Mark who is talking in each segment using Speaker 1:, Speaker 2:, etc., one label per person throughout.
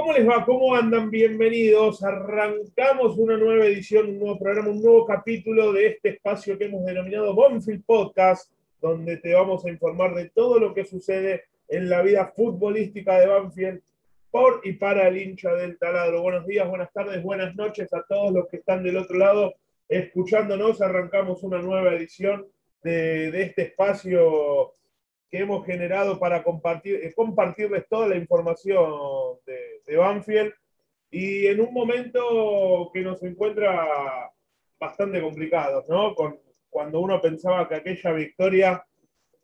Speaker 1: ¿Cómo les va? ¿Cómo andan? Bienvenidos. Arrancamos una nueva edición, un nuevo programa, un nuevo capítulo de este espacio que hemos denominado Bonfield Podcast, donde te vamos a informar de todo lo que sucede en la vida futbolística de Banfield por y para el hincha del taladro. Buenos días, buenas tardes, buenas noches a todos los que están del otro lado escuchándonos. Arrancamos una nueva edición de, de este espacio que hemos generado para compartir, eh, compartirles toda la información de, de Banfield. Y en un momento que nos encuentra bastante complicado, ¿no? Con, cuando uno pensaba que aquella victoria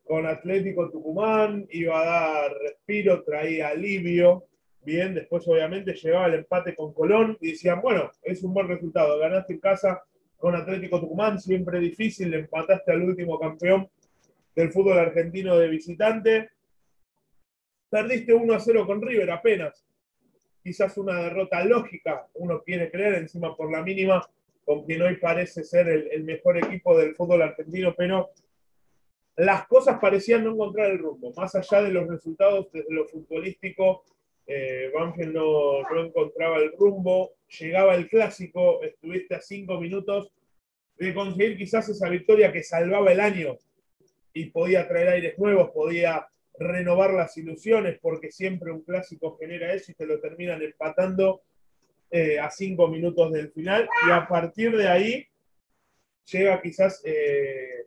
Speaker 1: con Atlético Tucumán iba a dar respiro, traía alivio, bien, después obviamente llegaba el empate con Colón y decían, bueno, es un buen resultado, ganaste en casa con Atlético Tucumán, siempre difícil, empataste al último campeón del fútbol argentino de visitante. Perdiste 1 a 0 con River apenas. Quizás una derrota lógica, uno quiere creer, encima por la mínima, con quien hoy parece ser el, mejor equipo del fútbol argentino, pero las cosas parecían no encontrar el rumbo. Más allá de los resultados desde lo futbolístico, eh, Banfield no, no, encontraba el rumbo. Llegaba el clásico, estuviste a cinco minutos de conseguir quizás esa victoria que salvaba el año y podía traer aires nuevos, podía renovar las ilusiones, porque siempre un clásico genera eso y te lo terminan empatando eh, a cinco minutos del final. Y a partir de ahí llega quizás eh,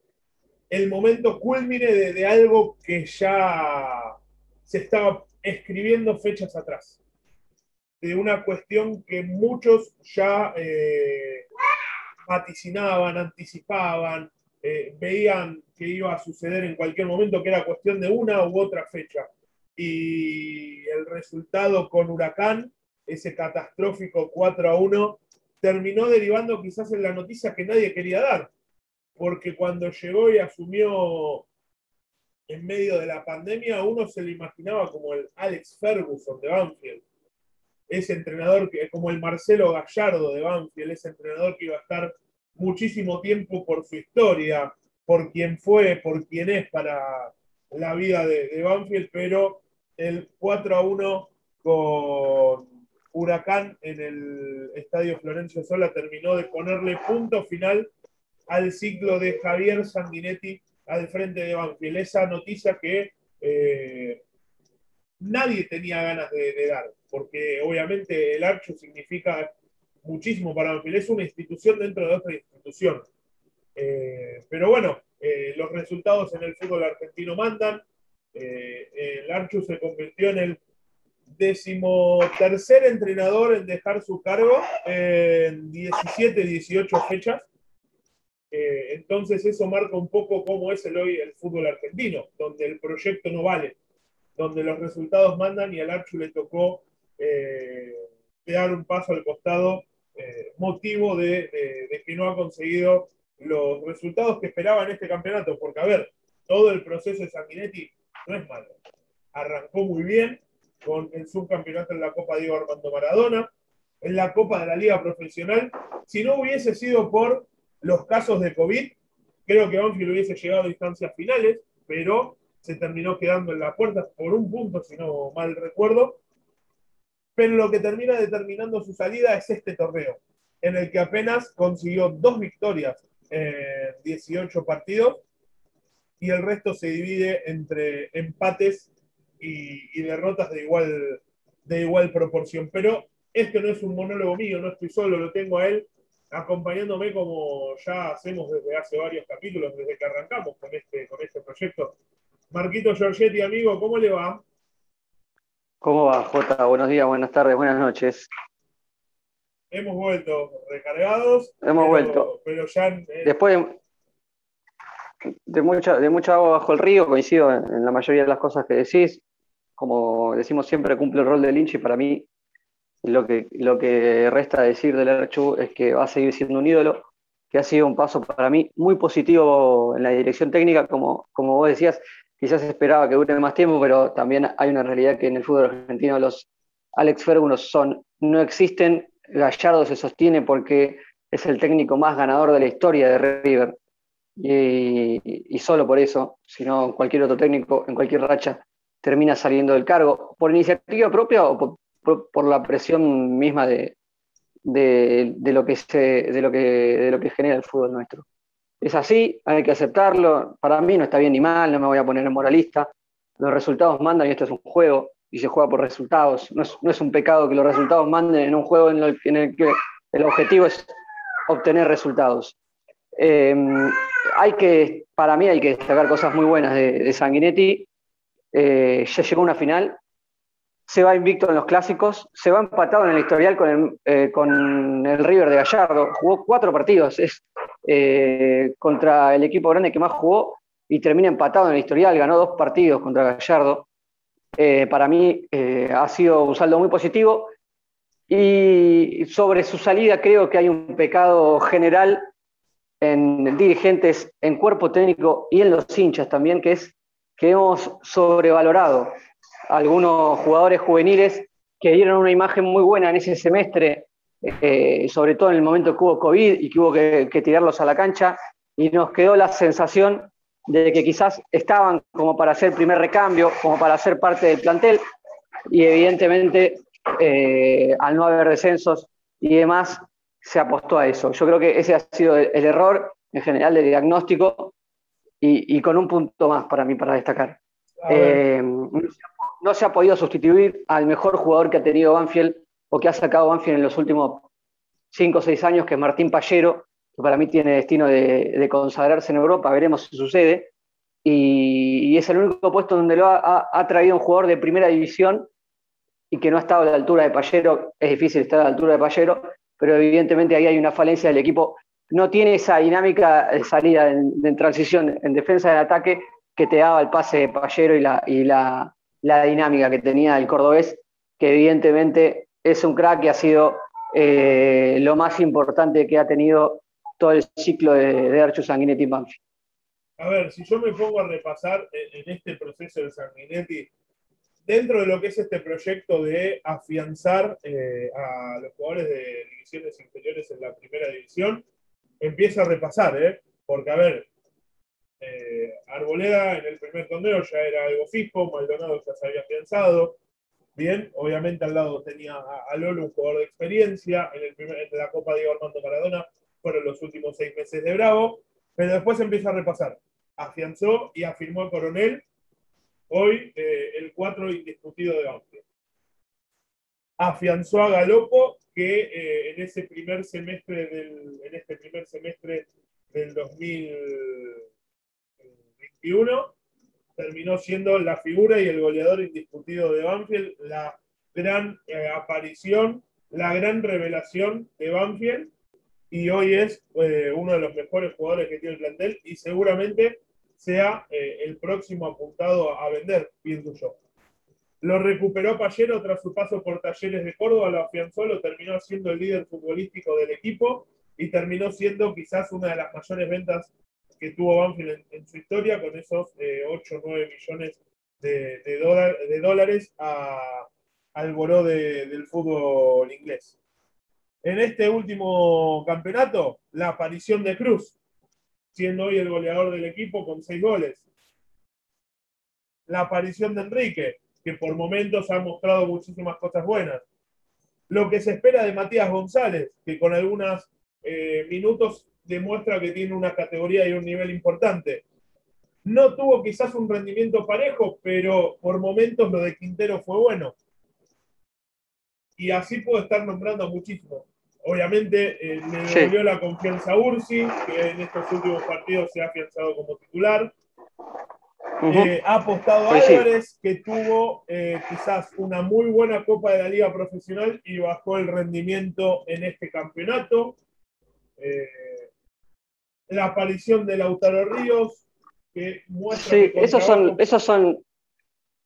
Speaker 1: el momento culmine de, algo que ya se estaba escribiendo fechas atrás. De una cuestión que muchos ya eh, vaticinaban, anticipaban, eh, veían que iba a suceder en cualquier momento, que era cuestión de una u otra fecha. Y el resultado con Huracán, ese catastrófico 4 a 1, terminó derivando quizás en la noticia que nadie quería dar, porque cuando llegó y asumió en medio de la pandemia, uno se lo imaginaba como el Alex Ferguson de Banfield, ese entrenador que, como el Marcelo Gallardo de Banfield, ese entrenador que iba a estar muchísimo tiempo por su historia, por quién fue, por quién es para la vida de, Banfield, pero el 4 a 1 con Huracán en el Estadio Florencio Sola terminó de ponerle punto final al ciclo de Javier Sanguinetti al frente de Banfield. Esa noticia que eh, nadie tenía ganas de, dar, porque obviamente el archo significa muchísimo para Banfield. Es una institución dentro de otra institución. Eh, pero bueno, eh, los resultados en el fútbol argentino mandan. Eh, el Archu se convirtió en el decimotercer entrenador en dejar su cargo en 17, 18 fechas. Entonces eso marca un poco cómo es el hoy el fútbol argentino, donde el proyecto no vale, donde los resultados mandan y al Archu le tocó dar un paso al costado eh, motivo de, que no ha conseguido los resultados que esperaba en este campeonato, porque a ver, todo el proceso de Sanguinetti no es malo. Arrancó muy bien con el subcampeonato en la Copa Diego Armando Maradona, en la Copa de la Liga Profesional. Si no hubiese sido por los casos de COVID, creo que Banfield hubiese llegado a instancias finales, pero se terminó quedando en la puerta por un punto, si no mal recuerdo pero lo que termina determinando su salida es este torneo, en el que apenas consiguió dos victorias en 18 partidos y el resto se divide entre empates y, derrotas de igual, de igual proporción. Pero esto no es un monólogo mío, no estoy solo, lo tengo a él acompañándome como ya hacemos desde hace varios capítulos, desde que arrancamos con este, con este proyecto. Marquito Giorgetti, amigo, ¿cómo le va?
Speaker 2: ¿Cómo va, Jota? Buenos días, buenas tardes, buenas noches.
Speaker 1: Hemos vuelto recargados.
Speaker 2: Hemos
Speaker 1: pero,
Speaker 2: vuelto.
Speaker 1: Pero ya. Eh...
Speaker 2: Después de, de, mucha, de mucha agua bajo el río, coincido en, en, la mayoría de las cosas que decís. Como decimos siempre, cumple el rol del hincha y para mí lo que, lo que resta decir del Archu es que va a seguir siendo un ídolo, que ha sido un paso para mí muy positivo en la dirección técnica, como, como vos decías, quizás esperaba que dure más tiempo, pero también hay una realidad que en el fútbol argentino los Alex Ferguson son, no existen, Gallardo se sostiene porque es el técnico más ganador de la historia de River. Y, solo por eso, si no cualquier otro técnico en cualquier racha termina saliendo del cargo, por iniciativa propia o por, por, la presión misma de, de, lo que se, de, lo que, de lo que genera el fútbol nuestro. Es así, hay que aceptarlo. Para mí no está bien ni mal, no me voy a poner en moralista. Los resultados mandan y esto es un juego y se juega por resultados. No es, un pecado que los resultados manden en un juego en el, que el objetivo es obtener resultados. Eh, hay que, para mí hay que destacar cosas muy buenas de, Sanguinetti. Eh, ya llegó a una final, se va invicto en los clásicos, se va empatado en el historial con el, eh, con el River de Gallardo, jugó cuatro partidos, es contra el equipo grande que más jugó y termina empatado en el historial, ganó dos partidos contra Gallardo. Eh, para mí eh, ha sido un saldo muy positivo. Y sobre su salida creo que hay un pecado general en dirigentes, en cuerpo técnico y en los hinchas también, que es que hemos sobrevalorado a algunos jugadores juveniles que dieron una imagen muy buena en ese semestre, eh, sobre todo en el momento que hubo COVID y que hubo que tirarlos a la cancha, y nos quedó la sensación de que quizás estaban como para hacer primer recambio, como para ser parte del plantel, y evidentemente eh, al no haber descensos y demás, se apostó a eso. Yo creo que ese ha sido el, error en general del diagnóstico y, con un punto más para mí para destacar. Eh, no, se ha, podido sustituir al mejor jugador que ha tenido Banfield o que ha sacado Banfield en los últimos cinco o seis años, que es Martín Pallero, para mí tiene destino de, consagrarse en Europa, veremos si sucede. Y, es el único puesto donde lo ha, traído un jugador de primera división y que no ha estado a la altura de Pallero. Es difícil estar a la altura de Pallero, pero evidentemente ahí hay una falencia del equipo. No tiene esa dinámica de salida en, transición, en defensa del ataque, que te daba el pase de Pallero y la, dinámica que tenía el cordobés, que evidentemente es un crack que ha sido eh, lo más importante que ha tenido todo el ciclo de, de Sanguinetti Banfield.
Speaker 1: A ver, si yo me pongo a repasar en, este proceso de Sanguinetti, dentro de lo que es este proyecto de afianzar eh, a los jugadores de divisiones inferiores en la primera división, empieza a repasar, ¿eh? porque a ver, eh, Arboleda en el primer torneo ya era algo fijo, Maldonado ya se había afianzado, bien, obviamente al lado tenía a, Lolo, un jugador de experiencia, en, el primer, la Copa Diego Armando Maradona fueron los últimos seis meses de Bravo, pero después empieza a repasar. Afianzó y afirmó a Coronel, hoy eh, el 4 indiscutido de Banfield. Afianzó a Galopo, que eh, en ese primer semestre del, en este primer semestre del 2021 terminó siendo la figura y el goleador indiscutido de Banfield, la gran eh, aparición, la gran revelación de Banfield y hoy es eh, uno de los mejores jugadores que tiene el plantel y seguramente sea eh, el próximo apuntado a vender, pienso yo. Lo recuperó Pallero tras su paso por Talleres de Córdoba, lo afianzó, lo terminó siendo el líder futbolístico del equipo y terminó siendo quizás una de las mayores ventas que tuvo Banfield en, su historia con esos 8 o 9 millones de, dólares al boró del fútbol inglés. En este último campeonato, la aparición de Cruz, siendo hoy el goleador del equipo con seis goles. La aparición de Enrique, que por momentos ha mostrado muchísimas cosas buenas. Lo que se espera de Matías González, que con algunos eh, minutos demuestra que tiene una categoría y un nivel importante. No tuvo quizás un rendimiento parejo, pero por momentos lo de Quintero fue bueno. Y así puedo estar nombrando muchísimo. Obviamente eh, le devolvió la confianza a Ursi, que en estos últimos partidos se ha afianzado como titular. Eh, ha apostado a Álvarez, que tuvo eh, quizás una muy buena Copa de la Liga Profesional y bajó el rendimiento en este campeonato. La aparición de Lautaro Ríos, que muestra.
Speaker 2: Sí, esos son, esos son,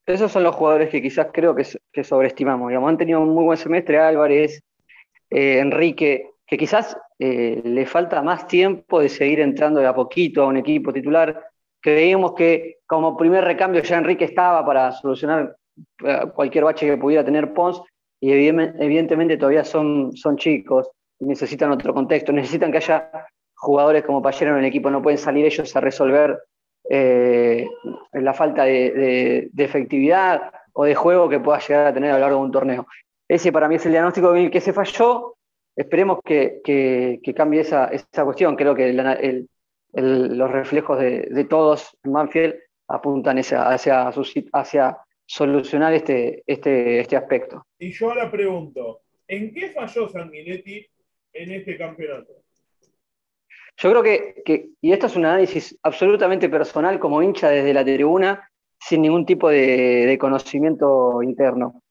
Speaker 2: esos son los jugadores que quizás creo que, que sobreestimamos. Digamos, han tenido un muy buen semestre Álvarez, eh, Enrique, que quizás eh, le falta más tiempo de seguir entrando de a poquito a un equipo titular. Creíamos que como primer recambio ya Enrique estaba para solucionar eh, cualquier bache que pudiera tener Pons y evidentemente todavía son, son chicos, necesitan otro contexto, necesitan que haya jugadores como Payero en el equipo, no pueden salir ellos a resolver la falta de, efectividad o de juego que pueda llegar a tener a lo largo de un torneo. ese para mí es el diagnóstico que se falló. Esperemos que, cambie esa, cuestión. Creo que los reflejos de, todos en Manfield apuntan hacia, hacia, solucionar este, este, este aspecto.
Speaker 1: Y yo ahora pregunto, ¿en qué falló Sanguinetti en este campeonato?
Speaker 2: Yo creo que, y esto es un análisis absolutamente personal como hincha desde la tribuna, sin ningún tipo de, conocimiento interno.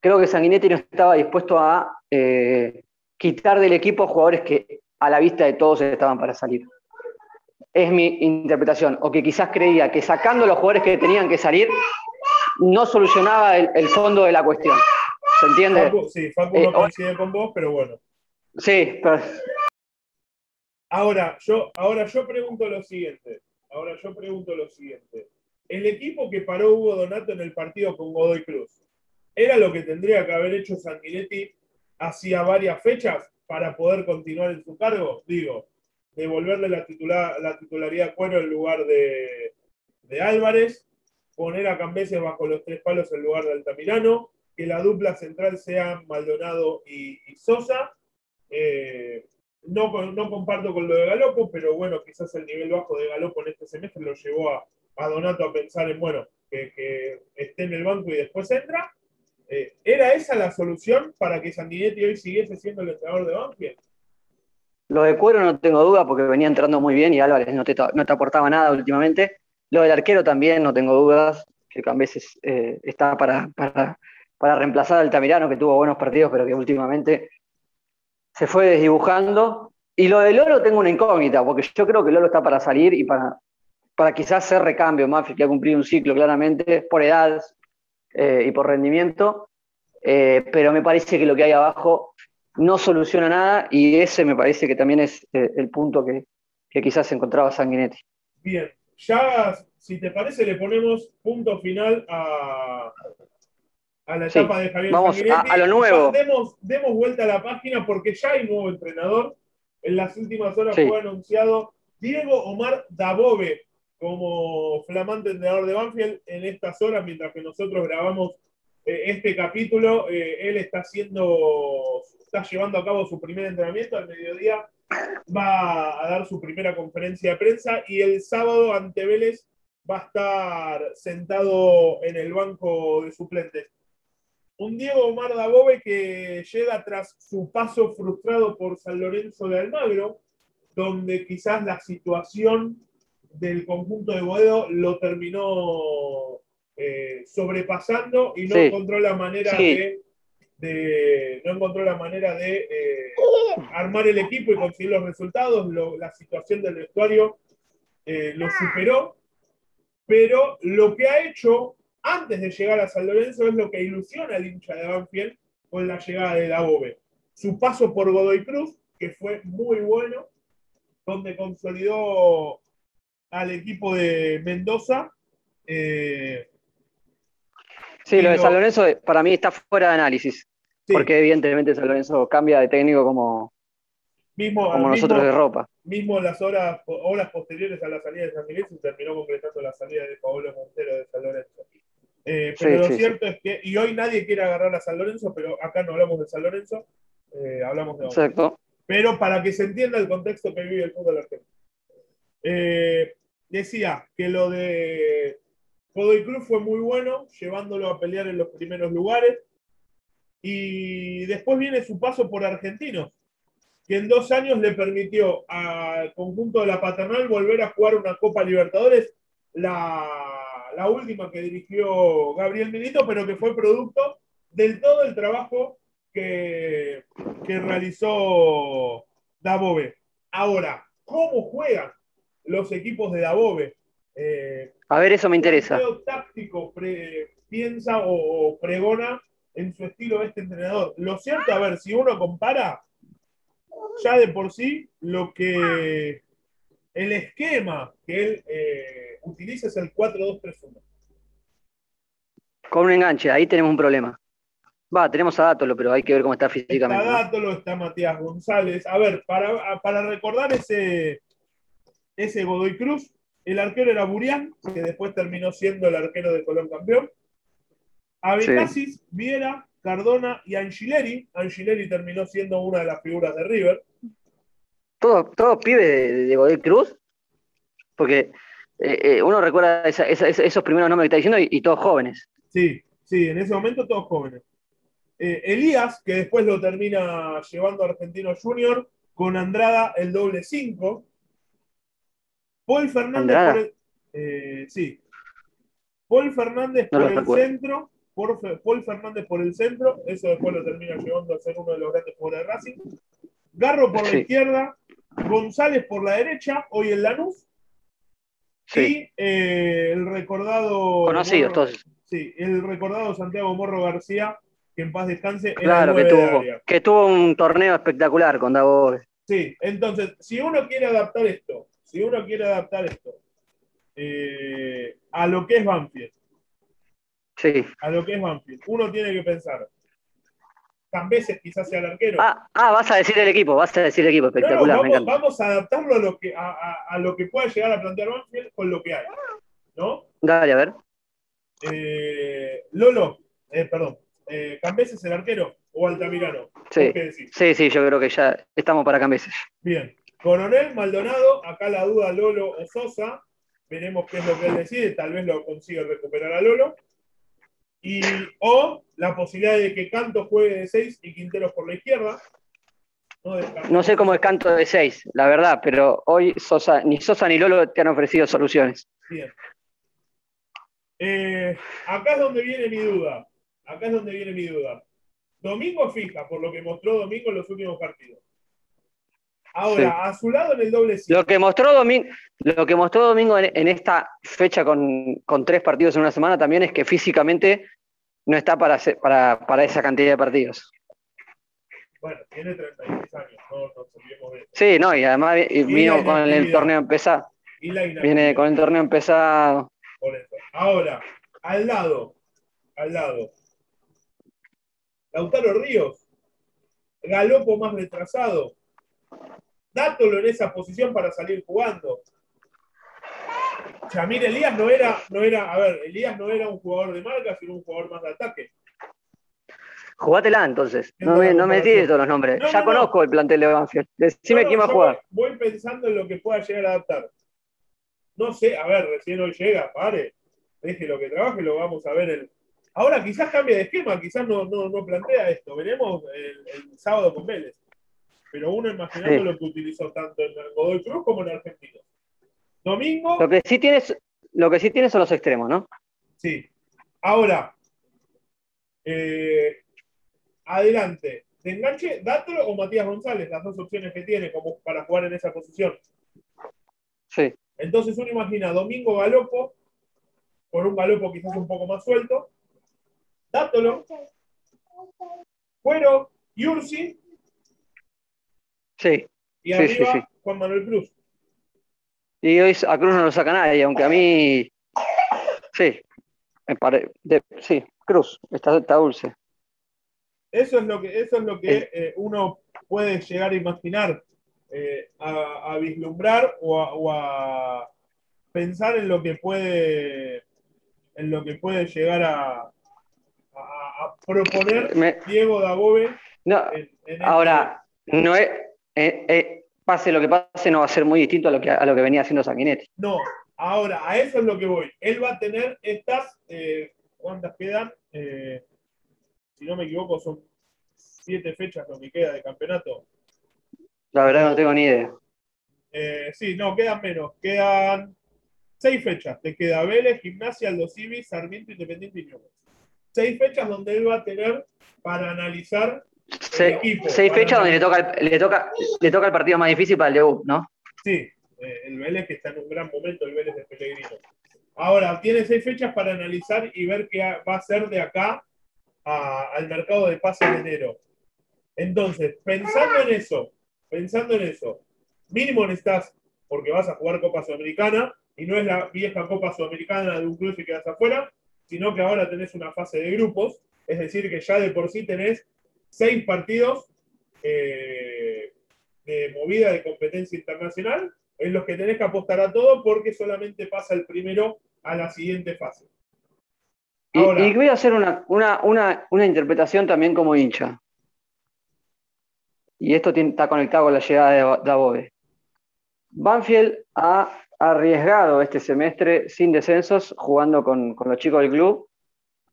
Speaker 2: Creo que Sanguinetti no estaba dispuesto a eh, quitar del equipo jugadores que a la vista de todos estaban para salir. Es mi interpretación. O que quizás creía que sacando los jugadores que tenían que salir, no solucionaba el, fondo de la cuestión. ¿Se entiende?
Speaker 1: sí, Facu no eh, coincide con vos, pero bueno.
Speaker 2: Sí, pero
Speaker 1: Ahora yo, ahora yo pregunto lo siguiente. Ahora yo pregunto lo siguiente. El equipo que paró Hugo Donato en el partido con Godoy Cruz, ¿era lo que tendría que haber hecho Sanguinetti hacía varias fechas para poder continuar en su cargo? Digo, devolverle la, la titularidad a Cuero en lugar de, Álvarez, poner a Cambeses bajo los tres palos en lugar de Altamirano, que la dupla central sea Maldonado y, Sosa. Eh, no, no comparto con lo de Galopo, pero bueno, quizás el nivel bajo de Galopo en este semestre lo llevó a, Donato a pensar en, bueno, que, esté en el banco y después entra. Eh, ¿Era esa la solución para que Sandinetti hoy siguiese siendo el entrenador de Banfield?
Speaker 2: Lo de Cuero no tengo duda porque venía entrando muy bien y Álvarez no te, no te aportaba nada últimamente. Lo del arquero también no tengo dudas, que a veces eh, está para, para, para reemplazar al Tamirano, que tuvo buenos partidos, pero que últimamente se fue desdibujando. Y lo de Lolo tengo una incógnita, porque yo creo que Lolo está para salir y para, para quizás hacer recambio. Mafi que ha cumplido un ciclo claramente, por edad eh, y por rendimiento. Eh, pero me parece que lo que hay abajo no soluciona nada y ese me parece que también es eh, el punto que, que quizás encontraba Sanguinetti.
Speaker 1: Bien, ya si te parece le ponemos punto final a, a la etapa de Javier
Speaker 2: Vamos a, lo nuevo.
Speaker 1: Demos, demos, vuelta a la página porque ya hay nuevo entrenador. En las últimas horas fue anunciado Diego Omar Dabove como flamante entrenador de Banfield. En estas horas, mientras que nosotros grabamos eh, este capítulo, eh, él está haciendo, está llevando a cabo su primer entrenamiento al mediodía. Va a dar su primera conferencia de prensa y el sábado ante Vélez va a estar sentado en el banco de suplentes un Diego Omar Dabove que llega tras su paso frustrado por San Lorenzo de Almagro, donde quizás la situación del conjunto de Boedo lo terminó eh, sobrepasando y no encontró la manera de, no encontró la manera de eh, armar el equipo y conseguir los resultados. la situación del vestuario eh, lo superó, pero lo que ha hecho antes de llegar a San Lorenzo es lo que ilusiona al hincha de Banfield con la llegada de Dabove. Su paso por Godoy Cruz, que fue muy bueno, donde consolidó al equipo de Mendoza.
Speaker 2: Eh, sí, lo de San Lorenzo para mí está fuera de análisis, porque evidentemente San Lorenzo cambia de técnico como, como nosotros de ropa.
Speaker 1: Mismo las horas, horas posteriores a la salida de San Lorenzo terminó concretando la salida de Pablo Montero de San Lorenzo. Eh, pero lo cierto es que, y hoy nadie quiere agarrar a San Lorenzo, pero acá no hablamos de San Lorenzo, eh, hablamos de
Speaker 2: Exacto.
Speaker 1: Pero para que se entienda el contexto que vive el fútbol argentino. Eh, decía que lo de Godoy Cruz fue muy bueno, llevándolo a pelear en los primeros lugares. Y después viene su paso por Argentinos, que en dos años le permitió al conjunto de la paternal volver a jugar una Copa Libertadores, la la última que dirigió Gabriel Milito, pero que fue producto del todo el trabajo que, que realizó Dabove. Ahora, ¿cómo juegan los equipos de Dabove?
Speaker 2: Eh, a ver, eso me interesa.
Speaker 1: ¿Qué táctico piensa o, pregona en su estilo este entrenador? Lo cierto, a ver, si uno compara, ya de por sí, lo que el esquema que él eh, utiliza es el 4-2-3-1.
Speaker 2: Con un enganche, ahí tenemos un problema. Va, tenemos a Dátolo, pero hay que ver cómo está físicamente.
Speaker 1: Está Dátolo, está Matías González. A ver, para, para recordar ese, ese Godoy Cruz, el arquero era Burián, que después terminó siendo el arquero de Colón campeón. Abecasis, Viera, Cardona y Angileri. Angileri terminó siendo una de las figuras de River.
Speaker 2: ¿Todos todo pibes de, de Godoy Cruz? Porque eh, eh, uno recuerda esa- esa- esa- esos primeros nombres que está diciendo y, y todos jóvenes.
Speaker 1: Sí, sí, en ese momento todos jóvenes. Eh, Elías, que después lo termina llevando a Argentino Junior, con Andrada el doble 5. Paul Fernández
Speaker 2: ¿Andrada?
Speaker 1: por el. eh, sí. Paul Fernández
Speaker 2: No
Speaker 1: por el
Speaker 2: recuerdo.
Speaker 1: centro. por Paul Fernández por el centro. Eso después lo termina llevando a ser uno de los grandes jugadores de Racing. Garro por la izquierda. González por la derecha, hoy en Lanús.
Speaker 2: Sí,
Speaker 1: Y eh, el recordado.
Speaker 2: conocidos
Speaker 1: Morro-
Speaker 2: todos.
Speaker 1: Sí, el recordado Santiago Morro García, que en paz descanse,
Speaker 2: Claro, que tuvo, que tuvo un torneo espectacular con Davos.
Speaker 1: Sí, entonces, si uno quiere adaptar esto, si uno quiere adaptar esto eh, a lo que es Banfield,
Speaker 2: Sí.
Speaker 1: a lo que es Banfield, uno tiene que pensar, Cambeses quizás sea el arquero.
Speaker 2: Ah, ah, vas a decir el equipo, vas a decir el equipo,
Speaker 1: No, no,
Speaker 2: espectacular, me
Speaker 1: vamos, a adaptarlo a lo que a, a- a lo que pueda llegar a plantear Banfield con lo que hay. ¿No?
Speaker 2: Dale, a ver.
Speaker 1: Eh, Lolo, eh, perdón, eh, ¿Cambeses el arquero o Altamirano?
Speaker 2: Sí.
Speaker 1: ¿Vos qué decís?
Speaker 2: Sí, sí, yo creo que ya estamos para Cambeses.
Speaker 1: Bien. Coronel Maldonado, acá la duda Lolo o Sosa. Veremos qué es lo que él decide. Tal vez lo consiga recuperar a Lolo. Y, o la posibilidad de que Canto juegue de 6 y Quinteros por la izquierda. No,
Speaker 2: sé cómo es canto de seis, la verdad, pero hoy Sosa, ni Sosa ni Lolo te han ofrecido soluciones.
Speaker 1: Bien. Eh, acá es donde viene mi duda. Acá es donde viene mi duda. Domingo fija, por lo que mostró Domingo en los últimos partidos. Ahora,
Speaker 2: Sí.
Speaker 1: a su lado en el doble 5.
Speaker 2: Lo que mostró Domingo, lo que mostró Domingo en, en esta fecha con, con tres partidos en una semana también es que físicamente no está para, hacer- para, para esa cantidad de partidos.
Speaker 1: Bueno, tiene 36 años, no nos olvidemos de eso.
Speaker 2: Sí, no, y además
Speaker 1: Y
Speaker 2: vino con el torneo empezado. Viene con el torneo empezado.
Speaker 1: Por eso. Ahora, al lado, al lado. Lautaro Ríos, Galopo más retrasado. Dátolo en esa posición para salir jugando. Chamir Elías no era, no era, a ver, Elías no era un jugador de marca, sino un jugador más de ataque.
Speaker 2: Jugátela entonces.
Speaker 1: ¿Qué
Speaker 2: No me, no me tires todos los nombres.
Speaker 1: No,
Speaker 2: ya
Speaker 1: no, no.
Speaker 2: conozco el plantel de Banfield. Decime quién va a jugar.
Speaker 1: Voy, pensando en lo que pueda llegar a adaptar. No sé, a ver, recién hoy llega, pare, deje lo que trabaje, lo vamos a ver el. Ahora quizás cambie de esquema, quizás no, no, no plantea esto. Veremos el, el sábado con Vélez. Pero uno imaginando
Speaker 2: Sí.
Speaker 1: lo que utilizó tanto en Godoy Cruz como en Argentino. Domingo,
Speaker 2: Lo que sí tienes, lo que sí tienes son los extremos, ¿no?
Speaker 1: sí. Ahora, eh, adelante. ¿De enganche, Dátolo o Matías González? Las dos opciones que tiene como para jugar en esa posición.
Speaker 2: Sí.
Speaker 1: Entonces uno imagina Domingo Galopo, por un Galopo quizás un poco más suelto, Dátolo, Cuero, Yursi
Speaker 2: Sí.
Speaker 1: y
Speaker 2: Sí,
Speaker 1: arriba
Speaker 2: sí, sí.
Speaker 1: Juan Manuel Cruz.
Speaker 2: Y hoy a Cruz no lo saca nadie, aunque a mí. Sí. Me pare... de- Sí, Cruz. Está, está dulce.
Speaker 1: Eso es lo que, eso es lo que eh, uno puede llegar a imaginar, eh, a, a vislumbrar o a, o a pensar en lo que puede, en lo que puede llegar a, proponer
Speaker 2: Me-
Speaker 1: Diego Dabove
Speaker 2: No,
Speaker 1: en, en este-
Speaker 2: ahora, no es. Eh, eh, pase lo que pase, no va a ser muy distinto a lo que, a lo que venía haciendo Sanguinetti.
Speaker 1: No, ahora, a eso es lo que voy. Él va a tener estas, eh, ¿cuántas quedan? Eh, si no me equivoco, son siete fechas lo que queda de campeonato.
Speaker 2: La verdad no tengo ni idea.
Speaker 1: Sí, no, quedan menos. Quedan seis fechas. Te queda Vélez, Gimnasia, Aldo Civi, Sarmiento, Independiente y Newell's. Seis fechas donde él va a tener para analizar.
Speaker 2: Se-
Speaker 1: equipo,
Speaker 2: seis fechas donde le toca, el, le, toca, le toca el partido más difícil para el debut, ¿no?
Speaker 1: Sí, eh, el Vélez que está en un gran momento, el Vélez de Pellegrino. Ahora, tiene seis fechas para analizar y ver qué va a hacer de acá a- al mercado de pases de enero. Entonces, pensando en eso, pensando en eso, mínimo necesitas, porque vas a jugar Copa Sudamericana, y no es la vieja Copa Sudamericana de un club y quedas afuera, sino que ahora tenés una fase de grupos, es decir, que ya de por sí tenés seis partidos eh, de movida de competencia internacional, en los que tenés que apostar a todo porque solamente pasa el primero a la siguiente fase.
Speaker 2: y, voy a hacer una, una, interpretación también como hincha. Y esto está conectado con la llegada de Dabove. Banfield ha arriesgado este semestre sin descensos, jugando con, con los chicos del club,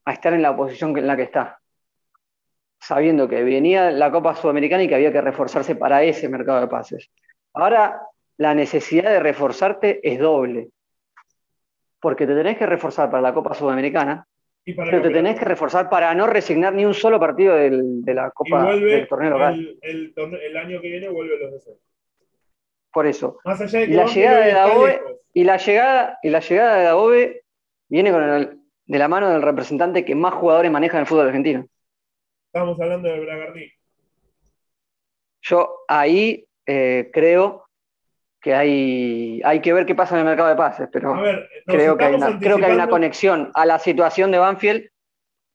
Speaker 2: a estar en la posición en la que está sabiendo que venía la Copa Sudamericana y que había que reforzarse para ese mercado de pases. Ahora la necesidad de reforzarte es doble, porque te tenés que reforzar para la Copa Sudamericana, pero te tenés que reforzar para no resignar ni un solo partido de la Copa del torneo
Speaker 1: local. El, año que viene vuelve los deseos.
Speaker 2: Por eso. y la llegada de Dabove, y la llegada, y la llegada de Dabove viene con de la mano del representante que más jugadores maneja en el fútbol argentino.
Speaker 1: Estamos hablando de Bragarni.
Speaker 2: Yo ahí eh, creo que hay, hay que ver qué pasa en el mercado de pases, pero creo, que hay una, creo que hay una conexión a la situación de Banfield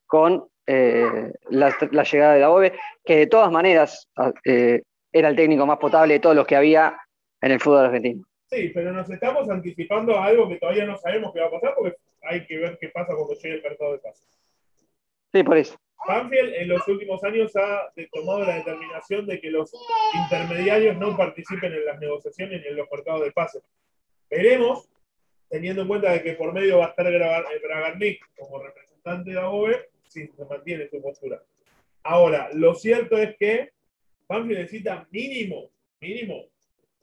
Speaker 2: con eh, la, llegada de la OVE, que de todas maneras eh, era el técnico más potable de todos los que había en el fútbol argentino.
Speaker 1: Sí, pero nos estamos anticipando a algo que todavía no sabemos qué va a pasar porque hay que ver qué pasa cuando llegue el mercado de pases.
Speaker 2: Sí, por eso.
Speaker 1: Banfield en los últimos años ha tomado la determinación de que los intermediarios no participen en las negociaciones ni en los mercados de pases. Veremos, teniendo en cuenta de que por medio va a estar Bragarnik como representante de AOVE, si se mantiene su postura. Ahora, lo cierto es que Banfield necesita mínimo, mínimo,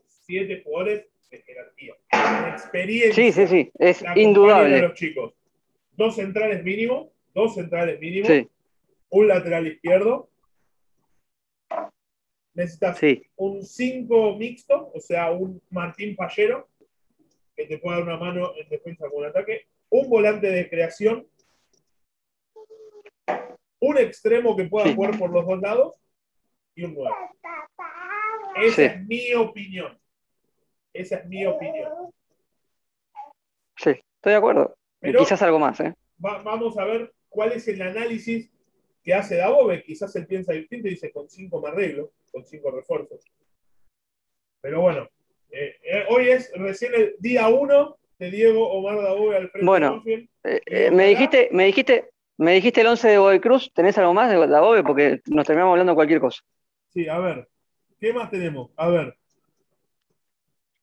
Speaker 1: siete jugadores de jerarquía, experiencia.
Speaker 2: Sí, sí, sí, es indudable.
Speaker 1: Los chicos. Dos centrales mínimo, dos centrales mínimo. Sí un lateral izquierdo. Necesitas un 5 mixto, o sea, un Martín Pallero, que te pueda dar una mano en defensa con un ataque. Un volante de creación. Un extremo que pueda jugar por los dos lados. Y un 9. Esa es mi opinión. Esa es mi opinión.
Speaker 2: Sí, estoy de acuerdo. quizás algo más. ¿eh?
Speaker 1: vamos a ver cuál es el análisis que hace Dabove, quizás él piensa distinto y dice con cinco me arreglo, con cinco refuerzos. Pero bueno, eh, eh, hoy es recién el día uno de Diego Omar Dabove al frente
Speaker 2: bueno, de eh, me dijiste, me dijiste, me dijiste el 11 de Boy Cruz, ¿tenés algo más de Dabove? Porque nos terminamos hablando de cualquier cosa.
Speaker 1: Sí, a ver, ¿qué más tenemos? A ver.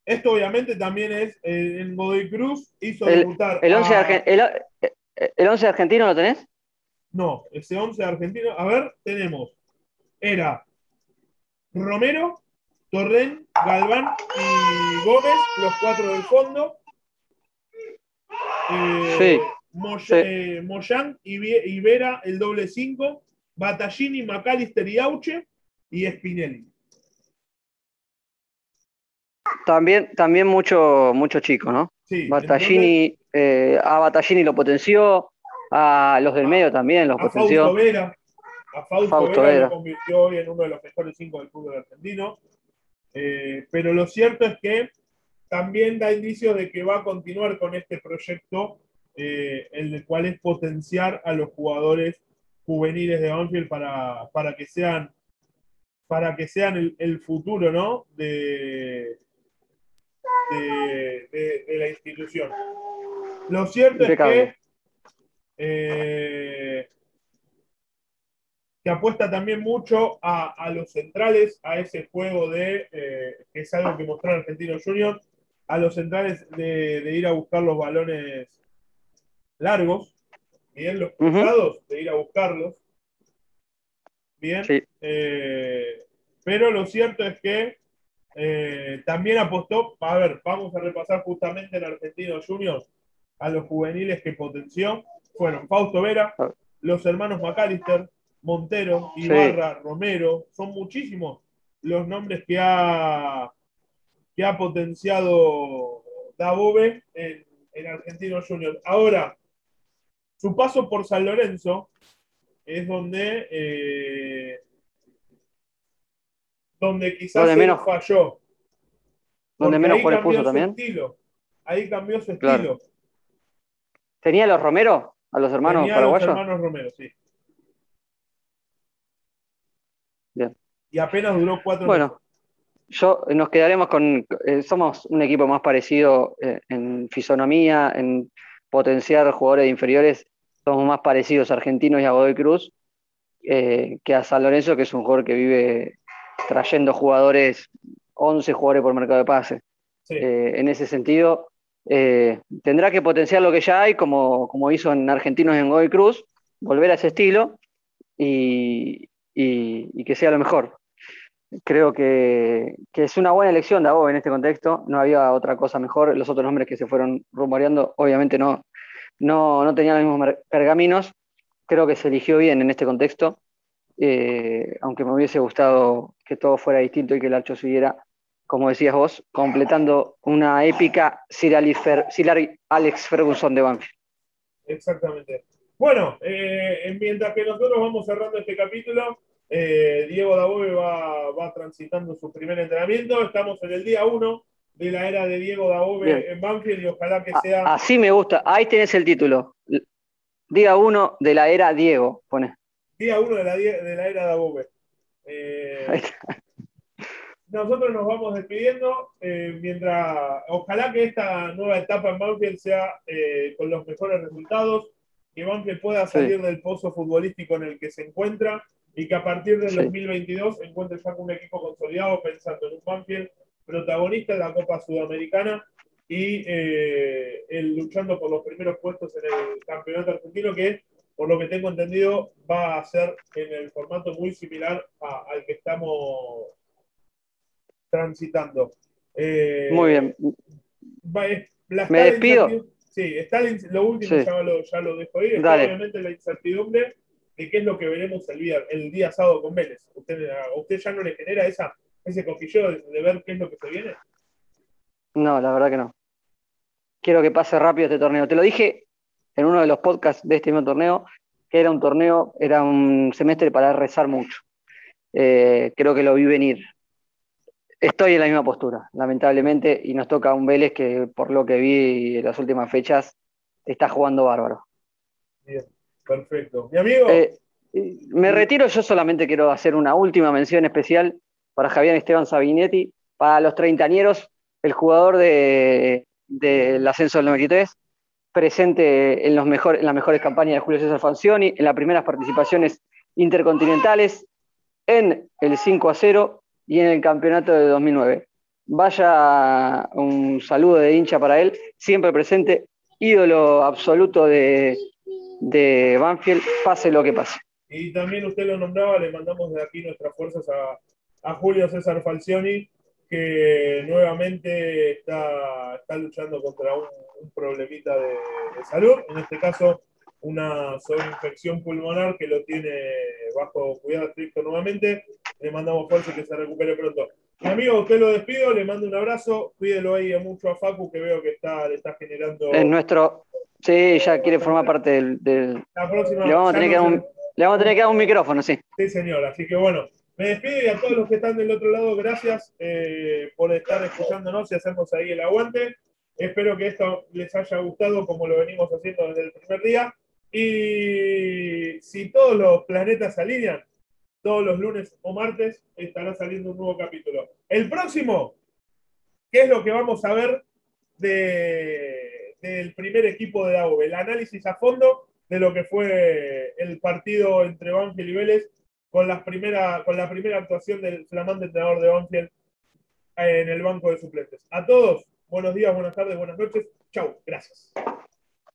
Speaker 1: Esto obviamente también es en Godoy Cruz hizo
Speaker 2: el, debutar. El 11, el, el 11 argentino lo tenés?
Speaker 1: No, ese 11 argentino. A ver, tenemos. Era Romero, Torren, Galván y Gómez, los cuatro del fondo. Eh, sí, eh, Moyán y Vera, el doble 5. Battaglini, McAllister y Auche. Y Spinelli.
Speaker 2: También, también mucho, mucho chico, ¿no? Sí. Battaglini, eh, a Battaglini lo potenció, a los del medio también, los a potenció.
Speaker 1: Fausto Vera, a Fausto, Vera, lo convirtió hoy en uno de los mejores cinco del fútbol argentino. Eh, pero lo cierto es que también da indicios de que va a continuar con este proyecto, eh, el cual es potenciar a los jugadores juveniles de Banfield para, para que sean para que sean el, futuro ¿no? de, de, la institución. Lo cierto es que eh, que apuesta también mucho a, los centrales, a ese juego de, eh, que es algo que mostró Argentino Junior, a los centrales de, ir a buscar los balones largos, bien, los cruzados, de ir a buscarlos. Bien. Eh, pero lo cierto es que también apostó, a ver, vamos a repasar justamente en Argentino Junior a los juveniles que potenció fueron Fausto Vera, ah. los hermanos McAllister, Montero, Ibarra, Romero, son muchísimos los nombres que ha, que ha potenciado Dabove en, en Argentino Junior. Ahora, su paso por San Lorenzo es donde, eh, donde quizás menos, falló.
Speaker 2: Donde menos por puso también.
Speaker 1: Estilo. Ahí cambió su estilo.
Speaker 2: ¿Tenía los Romero? A los hermanos Tenía paraguayos.
Speaker 1: los hermanos Romero, sí. Bien. Y apenas duró cuatro
Speaker 2: Bueno, yo nos quedaremos con. Eh, somos un equipo más parecido eh, en fisonomía, en potenciar jugadores inferiores. somos más parecidos a Argentinos y a Godoy Cruz eh, que a San Lorenzo, que es un jugador que vive trayendo jugadores, 11 jugadores por mercado de pase. Eh, en ese sentido, eh, tendrá que potenciar lo que ya hay, como, hizo en Argentinos en Godoy Cruz, volver a ese estilo y, que sea lo mejor. Creo que, es una buena elección de en este contexto. No había otra cosa mejor. Los otros nombres que se fueron rumoreando, obviamente no, no, no tenían los mismos pergaminos. Creo que se eligió bien en este contexto. Eh, aunque me hubiese gustado que todo fuera distinto y que el Archo siguiera, como decías vos, completando una épica Sir Alex Ferguson de Banfield.
Speaker 1: Exactamente. Bueno, eh, mientras que nosotros vamos cerrando este capítulo, eh, Diego Dabove va, va, transitando su primer entrenamiento. Estamos en el día 1 de la era de Diego Dabove en Banfield y ojalá que sea.
Speaker 2: Así me gusta. Ahí tenés el título. Día 1 de la era Diego, pone.
Speaker 1: Día 1 de la, de la era Dabove. Eh, nosotros nos vamos despidiendo. Eh, mientras, ojalá que esta nueva etapa en Banfield sea eh, con los mejores resultados, que Banfield pueda salir del pozo futbolístico en el que se encuentra y que a partir del 2022 encuentre ya un equipo consolidado pensando en un Banfield protagonista de la Copa Sudamericana y eh, el, luchando por los primeros puestos en el campeonato argentino, que por lo que tengo entendido va a ser en el formato muy similar al que estamos transitando.
Speaker 2: Eh, muy bien.
Speaker 1: Me despido. Sí, está lo último, Ya, lo, ya, lo, dejo ahí. Está obviamente la incertidumbre de qué es lo que veremos el día, el día sábado con Vélez. ¿Usted, ¿A usted ya no le genera esa, ese cosquilleo de, ver qué es lo que se viene?
Speaker 2: No, la verdad que no. Quiero que pase rápido este torneo. Te lo dije en uno de los podcasts de este mismo torneo, que era un torneo, era un semestre para rezar mucho. Eh, creo que lo vi venir. Estoy en la misma postura, lamentablemente, y nos toca un Vélez que, por lo que vi en las últimas fechas, está jugando bárbaro.
Speaker 1: Bien. Perfecto. Mi amigo.
Speaker 2: Eh, me retiro, yo solamente quiero hacer una última mención especial para Javier Esteban Sabinetti, para los treintañeros, el jugador del ascenso del 93, presente en, los en las mejores campañas de Julio César Fancioni, en las primeras participaciones intercontinentales, en el 5 a 0 y en el campeonato de 2009. Vaya un saludo de hincha para él, siempre presente, ídolo absoluto de, de Banfield, pase lo que pase.
Speaker 1: Y también usted lo nombraba, le mandamos de aquí nuestras fuerzas a, Julio César Falcioni, que nuevamente está, está luchando contra un, problemita de, salud, en este caso una infección pulmonar que lo tiene bajo cuidado estricto nuevamente. Le mandamos fuerza y que se recupere pronto. Mi amigo, usted lo despido, le mando un abrazo, cuídelo ahí mucho a Facu, que veo que está, le está generando...
Speaker 2: En nuestro, Sí, ya quiere formar parte del. La próxima, le, vamos a tener que dar un, micrófono, sí.
Speaker 1: Sí, señor. Así que bueno, me despido y a todos los que están del otro lado, gracias eh, por estar escuchándonos y hacemos ahí el aguante. Espero que esto les haya gustado como lo venimos haciendo desde el primer día. Y si todos los planetas se alinean, todos los lunes o martes estará saliendo un nuevo capítulo. El próximo, ¿qué es lo que vamos a ver de del primer equipo de la el análisis a fondo de lo que fue el partido entre Banfield y Vélez con, la primera, con la primera actuación del flamante entrenador de Banfield en el banco de suplentes. A todos, buenos días, buenas tardes, buenas noches. Chau, gracias.